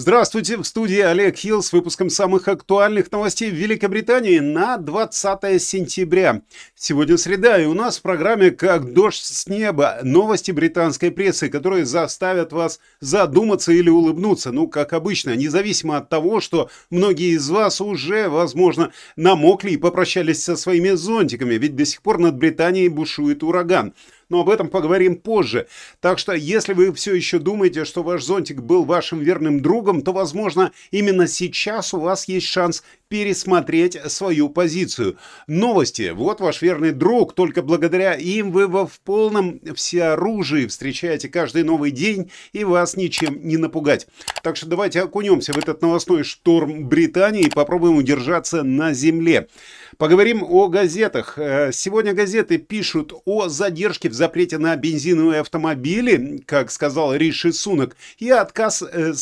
Здравствуйте, в студии Олег Хилл с выпуском самых актуальных новостей в Великобритании на 20 сентября. Сегодня среда, и у нас в программе «Как дождь с неба» новости британской прессы, которые заставят вас задуматься или улыбнуться. Ну, как обычно, независимо от того, что многие из вас уже, возможно, намокли и попрощались со своими зонтиками, ведь до сих пор над Британией бушует ураган но об этом поговорим позже. Так что, если вы все еще думаете, что ваш зонтик был вашим верным другом, то, возможно, именно сейчас у вас есть шанс пересмотреть свою позицию. Новости. Вот ваш верный друг. Только благодаря им вы в полном всеоружии встречаете каждый новый день и вас ничем не напугать. Так что давайте окунемся в этот новостной шторм Британии и попробуем удержаться на земле. Поговорим о газетах. Э, сегодня газеты пишут о задержке в запрете на бензиновые автомобили, как сказал Риши Сунок, и отказ э,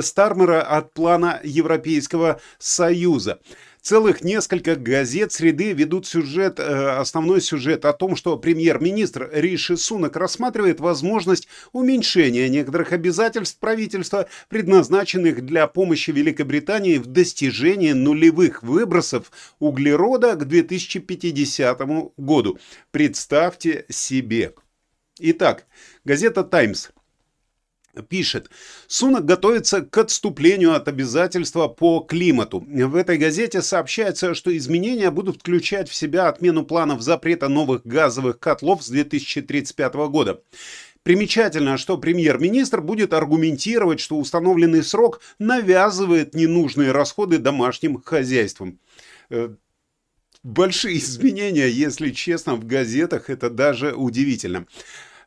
Стармера от плана Европейского Союза. Целых несколько газет среды ведут сюжет, э, основной сюжет о том, что премьер-министр Риши Сунок рассматривает возможность уменьшения некоторых обязательств правительства, предназначенных для помощи Великобритании в достижении нулевых выбросов углерода к 2050 году. Представьте себе. Итак, газета «Таймс» пишет, Сунок готовится к отступлению от обязательства по климату. В этой газете сообщается, что изменения будут включать в себя отмену планов запрета новых газовых котлов с 2035 года. Примечательно, что премьер-министр будет аргументировать, что установленный срок навязывает ненужные расходы домашним хозяйствам. Э, большие изменения, если честно, в газетах, это даже удивительно.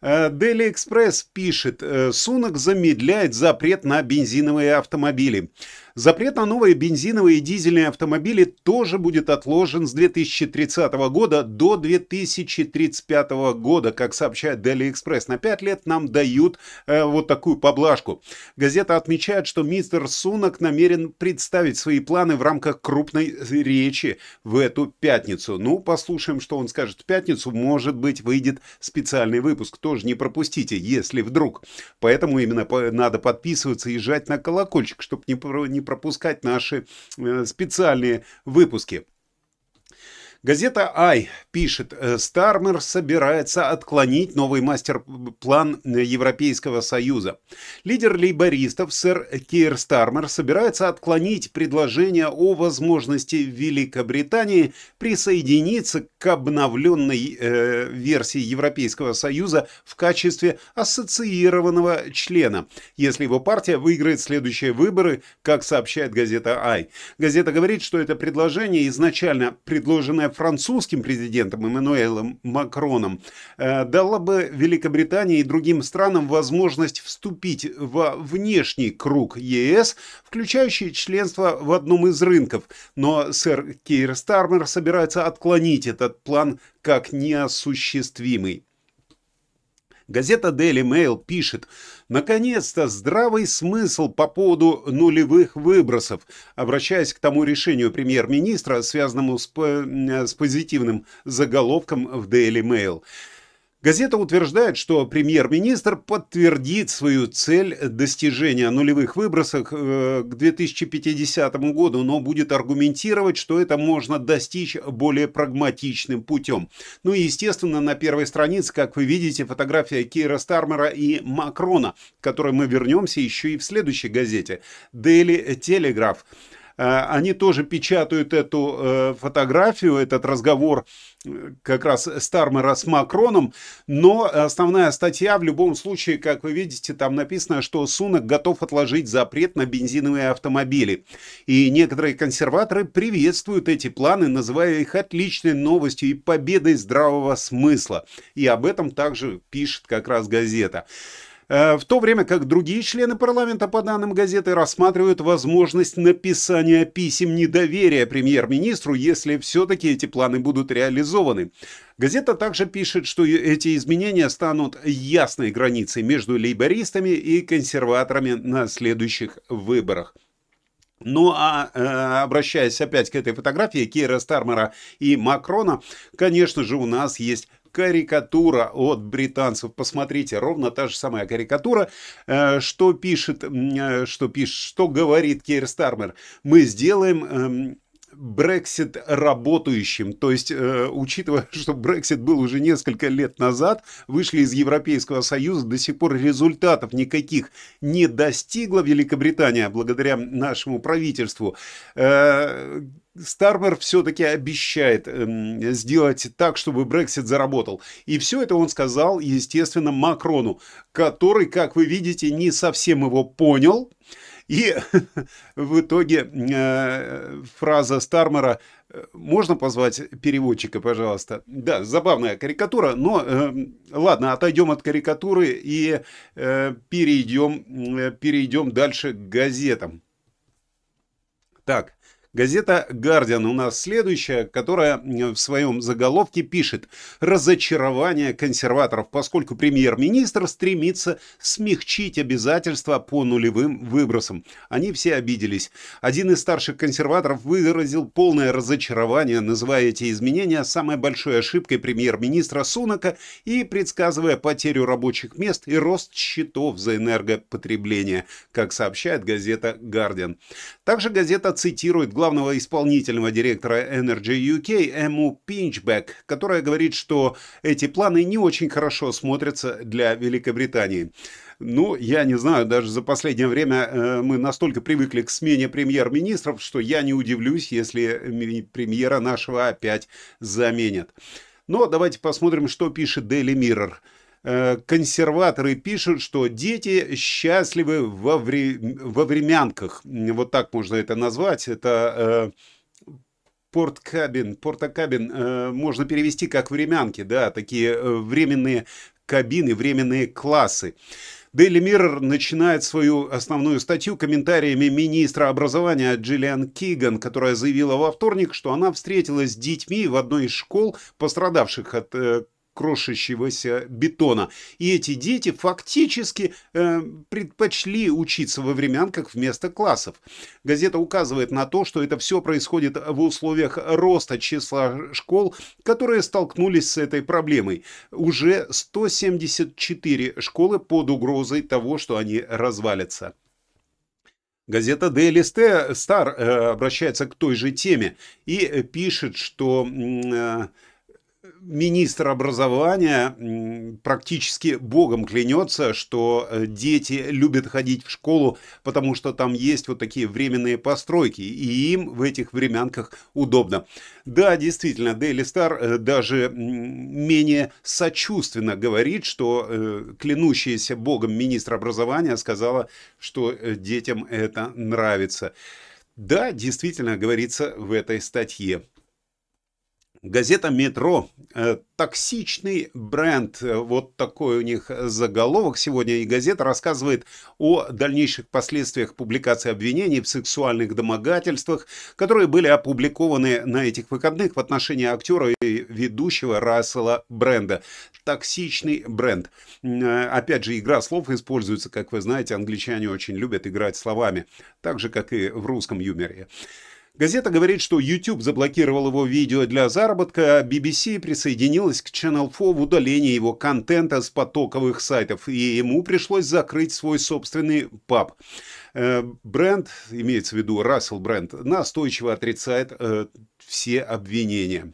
Э, Daily Express пишет, э, Сунок замедляет запрет на бензиновые автомобили. Запрет на новые бензиновые и дизельные автомобили тоже будет отложен с 2030 года до 2035 года, как сообщает Daily Express. На 5 лет нам дают э, вот такую поблажку. Газета отмечает, что мистер Сунок намерен представить свои планы в рамках крупной речи в эту пятницу. Ну, послушаем, что он скажет в пятницу. Может быть, выйдет специальный выпуск. Тоже не пропустите, если вдруг. Поэтому именно надо подписываться и жать на колокольчик, чтобы не пропускать наши э, специальные выпуски. Газета «Ай» пишет, «Э, Стармер собирается отклонить новый мастер-план Европейского Союза. Лидер лейбористов сэр Кейр Стармер собирается отклонить предложение о возможности Великобритании присоединиться к обновленной э, версии Европейского Союза в качестве ассоциированного члена, если его партия выиграет следующие выборы, как сообщает газета «Ай». Газета говорит, что это предложение изначально предложенное французским президентом Эммануэлем Макроном э, дала бы Великобритании и другим странам возможность вступить во внешний круг ЕС, включающий членство в одном из рынков. Но сэр Кейр Стармер собирается отклонить этот план как неосуществимый. Газета Daily Mail пишет, наконец-то здравый смысл по поводу нулевых выбросов, обращаясь к тому решению премьер-министра, связанному с, с позитивным заголовком в Daily Mail – Газета утверждает, что премьер-министр подтвердит свою цель достижения нулевых выбросов э, к 2050 году, но будет аргументировать, что это можно достичь более прагматичным путем. Ну и, естественно, на первой странице, как вы видите, фотография Кейра Стармера и Макрона, к которой мы вернемся еще и в следующей газете Daily Telegraph. Э, они тоже печатают эту э, фотографию, этот разговор э, как раз Стармера с Макроном, но основная статья в любом случае, как вы видите, там написано, что Сунок готов отложить запрет на бензиновые автомобили. И некоторые консерваторы приветствуют эти планы, называя их отличной новостью и победой здравого смысла. И об этом также пишет как раз газета. Э, в то время как другие члены парламента, по данным газеты, рассматривают возможность написания писем недоверия премьер-министру, если все-таки эти планы будут реализованы. Газета также пишет, что эти изменения станут ясной границей между лейбористами и консерваторами на следующих выборах. Ну а э, обращаясь опять к этой фотографии Кейра Стармера и Макрона, конечно же, у нас есть карикатура от британцев. Посмотрите, ровно та же самая карикатура, э, что пишет, э, что пишет, что говорит Кейр Стармер. Мы сделаем эм, Брексит работающим. То есть, э, учитывая, что Брексит был уже несколько лет назад, вышли из Европейского Союза, до сих пор результатов никаких не достигла Великобритания благодаря нашему правительству. Э, Стармер все-таки обещает э, сделать так, чтобы Брексит заработал. И все это он сказал, естественно, Макрону, который, как вы видите, не совсем его понял. И в итоге э, фраза Стармера э, можно позвать переводчика, пожалуйста? Да, забавная карикатура, но э, ладно, отойдем от карикатуры и перейдем, перейдем дальше к газетам. Так, Газета «Гардиан» у нас следующая, которая в своем заголовке пишет «Разочарование консерваторов, поскольку премьер-министр стремится смягчить обязательства по нулевым выбросам». Они все обиделись. Один из старших консерваторов выразил полное разочарование, называя эти изменения самой большой ошибкой премьер-министра Сунака и предсказывая потерю рабочих мест и рост счетов за энергопотребление, как сообщает газета «Гардиан». Также газета цитирует главного главного исполнительного директора Energy UK Эму Пинчбек, которая говорит, что эти планы не очень хорошо смотрятся для Великобритании. Ну, я не знаю, даже за последнее время э, мы настолько привыкли к смене премьер-министров, что я не удивлюсь, если премьера нашего опять заменят. Но давайте посмотрим, что пишет Daily Mirror. Э, консерваторы пишут, что дети счастливы во, вре... во времянках. Вот так можно это назвать. Это э, порткабин, портокабин э, можно перевести как времянки, да, такие временные кабины, временные классы. Daily Mirror начинает свою основную статью комментариями министра образования Джиллиан Киган, которая заявила во вторник, что она встретилась с детьми в одной из школ, пострадавших от крошащегося бетона. И эти дети фактически э, предпочли учиться во времянках вместо классов. Газета указывает на то, что это все происходит в условиях роста числа школ, которые столкнулись с этой проблемой. Уже 174 школы под угрозой того, что они развалятся. Газета Daily Star э, обращается к той же теме и пишет, что э, министр образования практически богом клянется, что э, дети любят ходить в школу, потому что там есть вот такие временные постройки, и им в этих временках удобно. Да, действительно, Daily Star э, даже менее сочувственно говорит, что э, клянущаяся богом министр образования сказала, что детям это нравится. Да, действительно, говорится в этой статье. Газета «Метро» э, токсичный бренд. Вот такой у них заголовок сегодня. И газета рассказывает о дальнейших последствиях публикации обвинений в сексуальных домогательствах, которые были опубликованы на этих выходных в отношении актера и ведущего Рассела Бренда. Токсичный бренд. Э, опять же, игра слов используется, как вы знаете, англичане очень любят играть словами, так же, как и в русском юморе. Газета говорит, что YouTube заблокировал его видео для заработка, а BBC присоединилась к Channel 4 в удалении его контента с потоковых сайтов, и ему пришлось закрыть свой собственный паб. Э, бренд, имеется в виду Рассел Бренд, настойчиво отрицает э, все обвинения.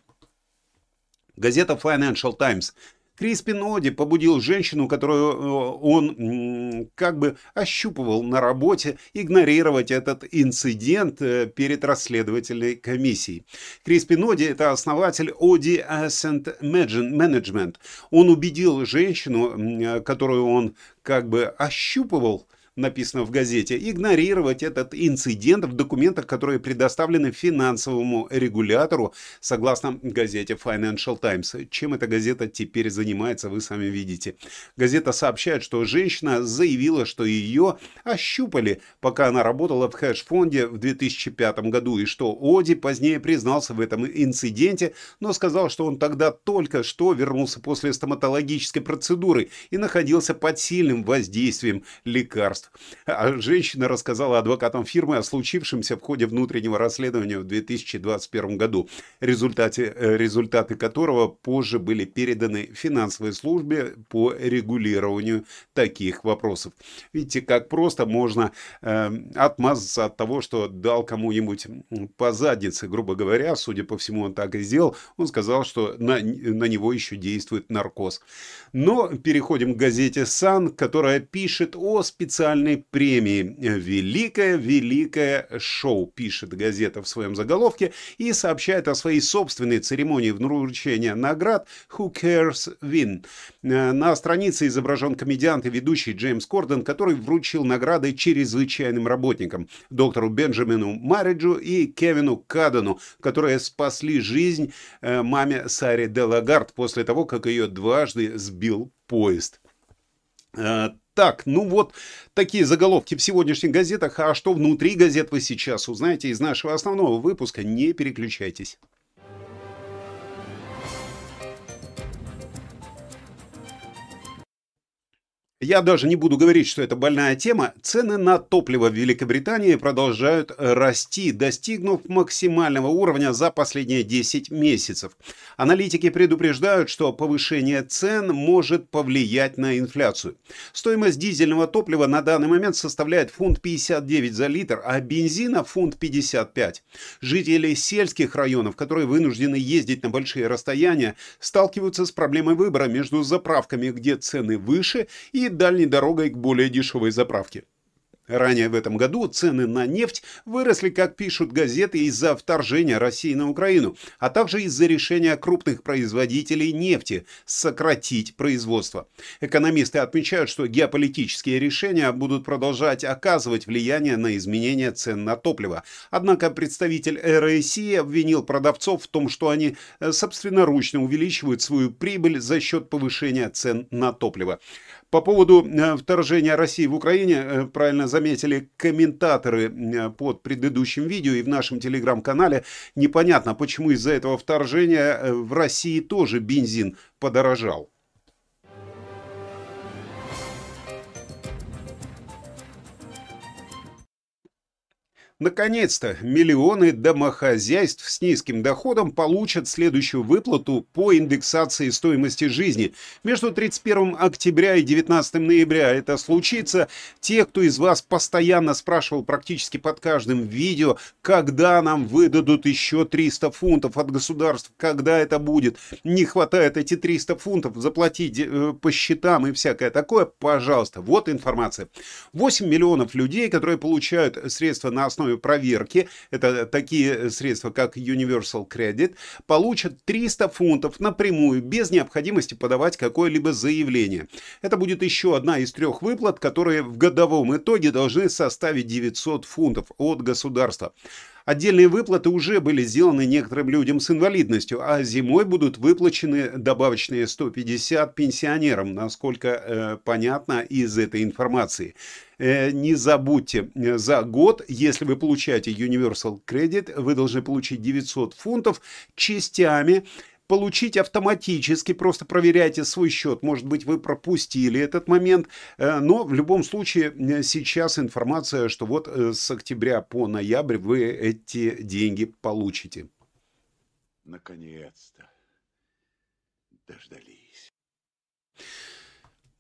Газета Financial Times Криспин Оди побудил женщину, которую э, он как бы ощупывал на работе, игнорировать этот инцидент э, перед расследовательной комиссией. Криспин Оди – это основатель Оди Ascent Management. Он убедил женщину, э, которую он как бы ощупывал, написано в газете, игнорировать этот инцидент в документах, которые предоставлены финансовому регулятору, согласно газете Financial Times. Чем эта газета теперь занимается, вы сами видите. Газета сообщает, что женщина заявила, что ее ощупали, пока она работала в хэш-фонде в 2005 году, и что Оди позднее признался в этом инциденте, но сказал, что он тогда только что вернулся после стоматологической процедуры и находился под сильным воздействием лекарств государств. А женщина рассказала адвокатам фирмы о случившемся в ходе внутреннего расследования в 2021 году, результате, э, результаты которого позже были переданы финансовой службе по регулированию таких вопросов. Видите, как просто можно э, отмазаться от того, что дал кому-нибудь по заднице, грубо говоря, судя по всему, он так и сделал. Он сказал, что на, на него еще действует наркоз. Но переходим к газете «Сан», которая пишет о специальной премии. «Великое-великое шоу», пишет газета в своем заголовке, и сообщает о своей собственной церемонии вручения наград «Who Cares Win». На странице изображен комедиант и ведущий Джеймс Корден, который вручил награды чрезвычайным работникам, доктору Бенджамину Мариджу и Кевину Кадану, которые спасли жизнь э, маме Саре Делагард после того, как ее дважды сбил поезд. Так, ну вот такие заголовки в сегодняшних газетах. А что внутри газет вы сейчас узнаете из нашего основного выпуска. Не переключайтесь. Я даже не буду говорить, что это больная тема. Цены на топливо в Великобритании продолжают расти, достигнув максимального уровня за последние 10 месяцев. Аналитики предупреждают, что повышение цен может повлиять на инфляцию. Стоимость дизельного топлива на данный момент составляет фунт 59 за литр, а бензина фунт 55. Жители сельских районов, которые вынуждены ездить на большие расстояния, сталкиваются с проблемой выбора между заправками, где цены выше, и дальней дорогой к более дешевой заправке. Ранее в этом году цены на нефть выросли, как пишут газеты, из-за вторжения России на Украину, а также из-за решения крупных производителей нефти сократить производство. Экономисты отмечают, что геополитические решения будут продолжать оказывать влияние на изменение цен на топливо. Однако представитель РСИ обвинил продавцов в том, что они э, собственноручно увеличивают свою прибыль за счет повышения цен на топливо. По поводу э, вторжения России в Украине, э, правильно заметили комментаторы э, под предыдущим видео и в нашем телеграм-канале, непонятно, почему из-за этого вторжения в России тоже бензин подорожал. Наконец-то миллионы домохозяйств с низким доходом получат следующую выплату по индексации стоимости жизни. Между 31 октября и 19 ноября это случится. Те, кто из вас постоянно спрашивал практически под каждым видео, когда нам выдадут еще 300 фунтов от государства, когда это будет, не хватает эти 300 фунтов, заплатить э, по счетам и всякое такое, пожалуйста, вот информация. 8 миллионов людей, которые получают средства на основе основе проверки, это такие средства, как Universal Credit, получат 300 фунтов напрямую, без необходимости подавать какое-либо заявление. Это будет еще одна из трех выплат, которые в годовом итоге должны составить 900 фунтов от государства. Отдельные выплаты уже были сделаны некоторым людям с инвалидностью, а зимой будут выплачены добавочные 150 пенсионерам, насколько э, понятно из этой информации. Э, не забудьте, э, за год, если вы получаете Universal Credit, вы должны получить 900 фунтов частями получить автоматически, просто проверяйте свой счет. Может быть, вы пропустили этот момент, э, но в любом случае сейчас информация, что вот с октября по ноябрь вы эти деньги получите. Наконец-то дождались.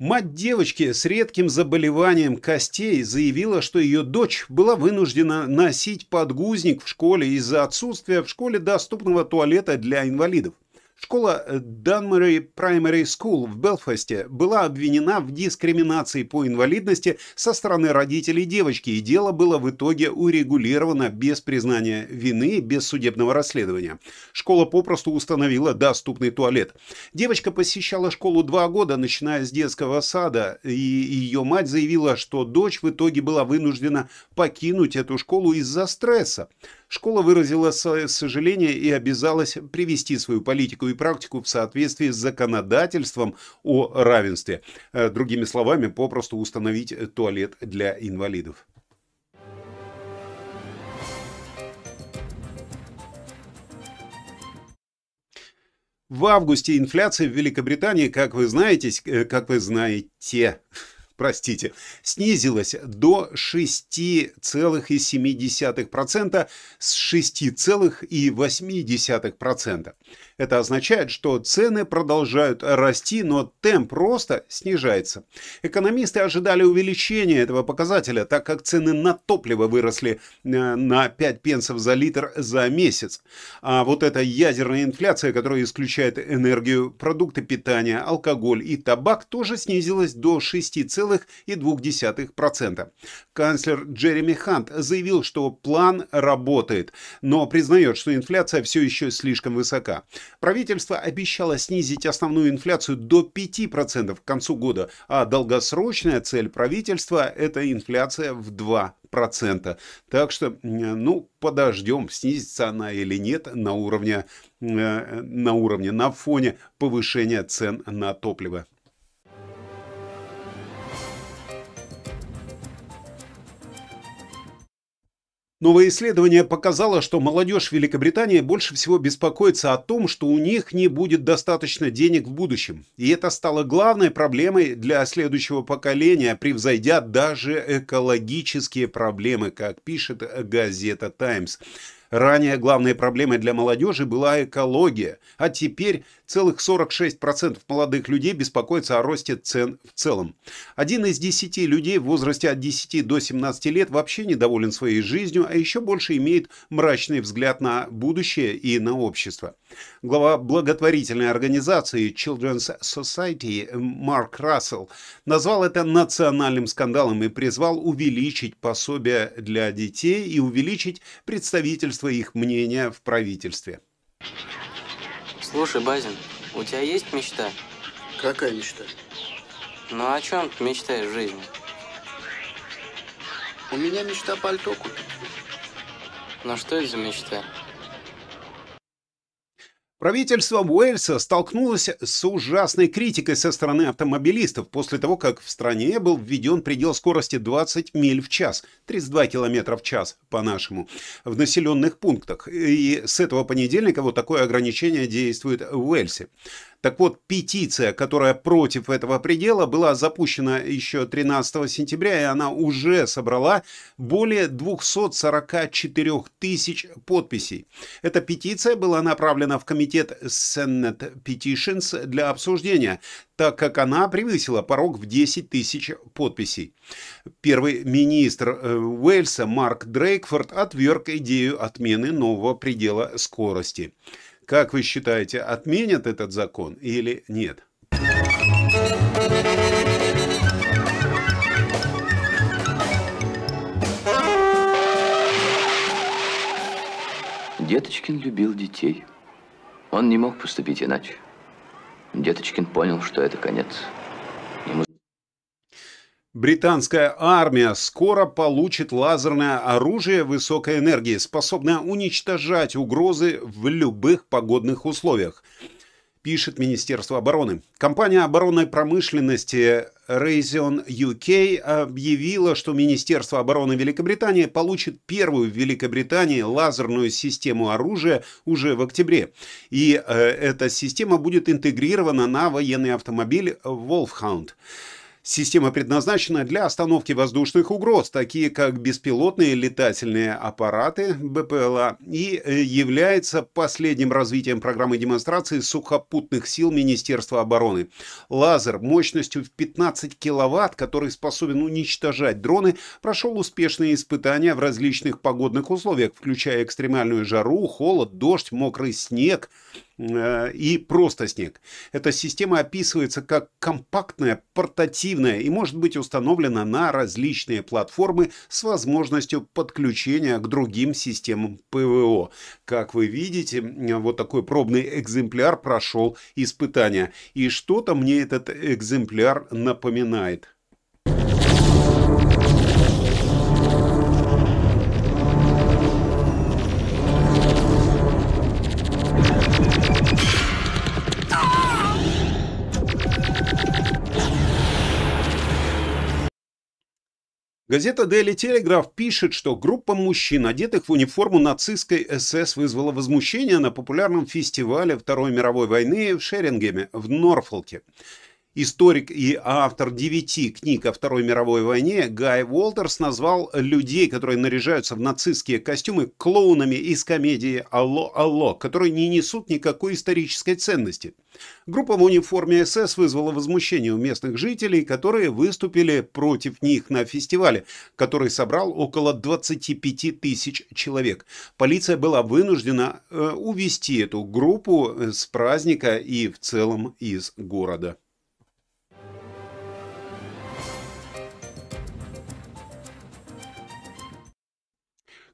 Мать девочки с редким заболеванием костей заявила, что ее дочь была вынуждена носить подгузник в школе из-за отсутствия в школе доступного туалета для инвалидов. Школа Dunmurry Primary School в Белфасте была обвинена в дискриминации по инвалидности со стороны родителей девочки, и дело было в итоге урегулировано без признания вины, без судебного расследования. Школа попросту установила доступный туалет. Девочка посещала школу два года, начиная с детского сада, и ее мать заявила, что дочь в итоге была вынуждена покинуть эту школу из-за стресса. Школа выразила свое сожаление и обязалась привести свою политику и практику в соответствии с законодательством о равенстве. Э, другими словами, попросту установить туалет для инвалидов. В августе инфляция в Великобритании, как вы знаете, э, как вы знаете, простите, снизилась до 6,7% с 6,8%. Это означает, что цены продолжают расти, но темп роста снижается. Экономисты ожидали увеличения этого показателя, так как цены на топливо выросли э, на 5 пенсов за литр за месяц. А вот эта ядерная инфляция, которая исключает энергию, продукты питания, алкоголь и табак, тоже снизилась до 6,2%. Канцлер Джереми Хант заявил, что план работает, но признает, что инфляция все еще слишком высока. Правительство обещало снизить основную инфляцию до 5% к концу года, а долгосрочная цель правительства – это инфляция в 2%. Так что, ну, подождем, снизится она или нет на уровне, э, на уровне, на фоне повышения цен на топливо. Новое исследование показало, что молодежь Великобритании больше всего беспокоится о том, что у них не будет достаточно денег в будущем. И это стало главной проблемой для следующего поколения, превзойдя даже экологические проблемы, как пишет газета «Таймс». Ранее главной проблемой для молодежи была экология, а теперь целых 46% молодых людей беспокоятся о росте цен в целом. Один из десяти людей в возрасте от 10 до 17 лет вообще недоволен своей жизнью, а еще больше имеет мрачный взгляд на будущее и на общество. Глава благотворительной организации Children's Society Марк Рассел назвал это национальным скандалом и призвал увеличить пособия для детей и увеличить представительство их мнения в правительстве. Слушай, Базин, у тебя есть мечта? Какая мечта? Ну о чем ты мечтаешь в жизни? У меня мечта пальто купить. Ну что это за мечта? Правительство Уэльса столкнулось с ужасной критикой со стороны автомобилистов после того, как в стране был введен предел скорости 20 миль в час, 32 километра в час по-нашему, в населенных пунктах. И с этого понедельника вот такое ограничение действует в Уэльсе. Так вот, петиция, которая против этого предела, была запущена еще 13 сентября, и она уже собрала более 244 тысяч подписей. Эта петиция была направлена в комитет Senate Petitions для обсуждения, так как она превысила порог в 10 тысяч подписей. Первый министр э, Уэльса Марк Дрейкфорд отверг идею отмены нового предела скорости. Как вы считаете, отменят этот закон или нет? Деточкин любил детей. Он не мог поступить иначе. Деточкин понял, что это конец. Британская армия скоро получит лазерное оружие высокой энергии, способное уничтожать угрозы в любых погодных условиях, пишет Министерство обороны. Компания оборонной промышленности Raytheon UK объявила, что Министерство обороны Великобритании получит первую в Великобритании лазерную систему оружия уже в октябре. И э, эта система будет интегрирована на военный автомобиль Wolfhound. Система предназначена для остановки воздушных угроз, такие как беспилотные летательные аппараты БПЛА, и э, является последним развитием программы демонстрации сухопутных сил Министерства обороны. Лазер мощностью в 15 киловатт, который способен уничтожать дроны, прошел успешные испытания в различных погодных условиях, включая экстремальную жару, холод, дождь, мокрый снег, и просто снег. Эта система описывается как компактная, портативная и может быть установлена на различные платформы с возможностью подключения к другим системам ПВО. Как вы видите, вот такой пробный экземпляр прошел испытания. И что-то мне этот экземпляр напоминает. Газета Daily Telegraph пишет, что группа мужчин, одетых в униформу нацистской СС, вызвала возмущение на популярном фестивале Второй мировой войны в Шерингеме в Норфолке. Историк и автор девяти книг о Второй мировой войне Гай Уолтерс назвал людей, которые наряжаются в нацистские костюмы, клоунами из комедии «Алло, алло», которые не несут никакой исторической ценности. Группа в униформе СС вызвала возмущение у местных жителей, которые выступили против них на фестивале, который собрал около 25 тысяч человек. Полиция была вынуждена э, увести эту группу с праздника и в целом из города.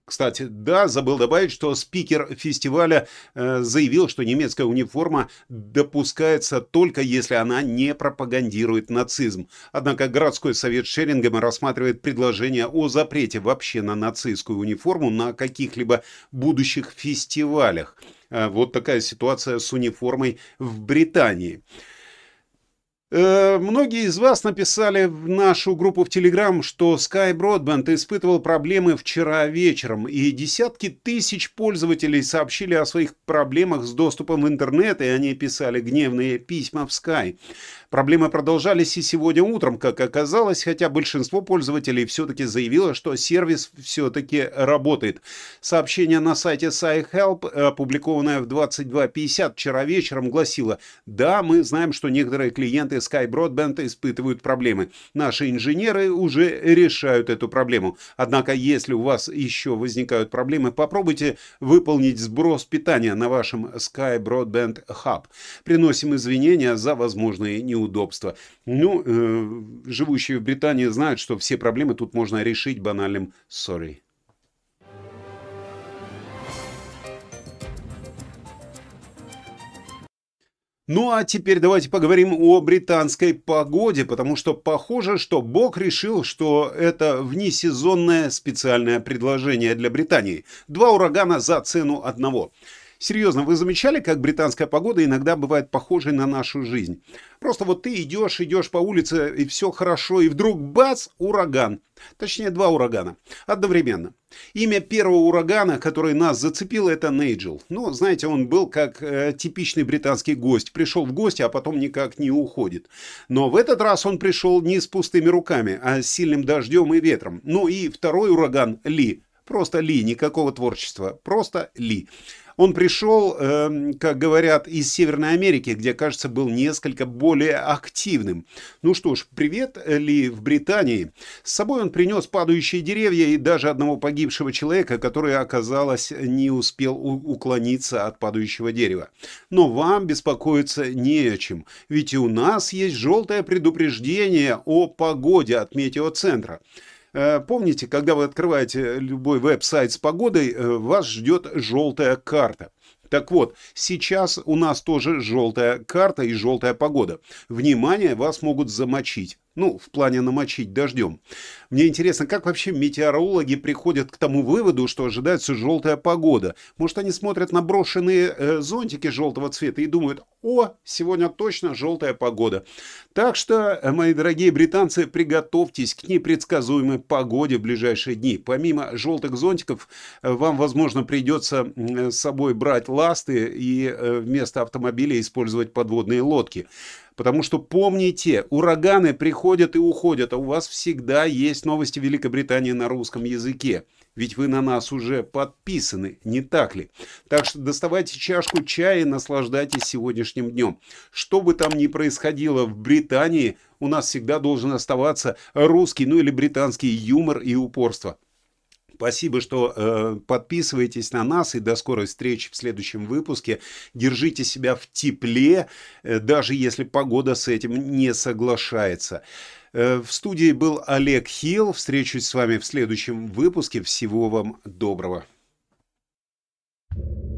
Кстати, да, забыл добавить, что спикер фестиваля э, заявил, что немецкая униформа допускается только если она не пропагандирует нацизм. Однако городской совет Шерингема рассматривает предложение о запрете вообще на нацистскую униформу на каких-либо будущих фестивалях. Э, вот такая ситуация с униформой в Британии. Э, многие из вас написали в нашу группу в Телеграм, что Sky Broadband испытывал проблемы вчера вечером, и десятки тысяч пользователей сообщили о своих проблемах с доступом в интернет, и они писали гневные письма в Sky. Проблемы продолжались и сегодня утром, как оказалось, хотя большинство пользователей все-таки заявило, что сервис все-таки работает. Сообщение на сайте SciHelp, опубликованное в 22.50 вчера вечером, гласило «Да, мы знаем, что некоторые клиенты Sky Broadband испытывают проблемы. Наши инженеры уже решают эту проблему. Однако, если у вас еще возникают проблемы, попробуйте выполнить сброс питания на вашем Sky Broadband Hub. Приносим извинения за возможные неудобства. Ну, э, живущие в Британии знают, что все проблемы тут можно решить банальным «sorry». Ну а теперь давайте поговорим о британской погоде, потому что похоже, что Бог решил, что это внесезонное специальное предложение для Британии. Два урагана за цену одного. Серьезно, вы замечали, как британская погода иногда бывает похожей на нашу жизнь? Просто вот ты идешь, идешь по улице, и все хорошо, и вдруг бац, ураган. Точнее, два урагана. Одновременно. Имя первого урагана, который нас зацепил, это Нейджел. Ну, знаете, он был как э, типичный британский гость. Пришел в гости, а потом никак не уходит. Но в этот раз он пришел не с пустыми руками, а с сильным дождем и ветром. Ну и второй ураган Ли. Просто Ли, никакого творчества. Просто Ли. Он пришел, э, как говорят, из Северной Америки, где, кажется, был несколько более активным. Ну что ж, привет ли в Британии. С собой он принес падающие деревья и даже одного погибшего человека, который, оказалось, не успел уклониться от падающего дерева. Но вам беспокоиться не о чем, ведь и у нас есть желтое предупреждение о погоде от метеоцентра. Э, помните, когда вы открываете любой веб-сайт с погодой, э, вас ждет желтая карта. Так вот, сейчас у нас тоже желтая карта и желтая погода. Внимание, вас могут замочить. Ну, в плане намочить дождем. Мне интересно, как вообще метеорологи приходят к тому выводу, что ожидается желтая погода. Может, они смотрят на брошенные э, зонтики желтого цвета и думают, о, сегодня точно желтая погода. Так что, э, мои дорогие британцы, приготовьтесь к непредсказуемой погоде в ближайшие дни. Помимо желтых зонтиков, э, вам, возможно, придется с собой брать ласты и э, вместо автомобиля использовать подводные лодки. Потому что помните, ураганы приходят и уходят, а у вас всегда есть новости Великобритании на русском языке. Ведь вы на нас уже подписаны, не так ли? Так что доставайте чашку чая и наслаждайтесь сегодняшним днем. Что бы там ни происходило в Британии, у нас всегда должен оставаться русский, ну или британский юмор и упорство. Спасибо, что э, подписываетесь на нас и до скорой встречи в следующем выпуске. Держите себя в тепле, э, даже если погода с этим не соглашается. Э, в студии был Олег Хилл. Встречусь с вами в следующем выпуске. Всего вам доброго. thank you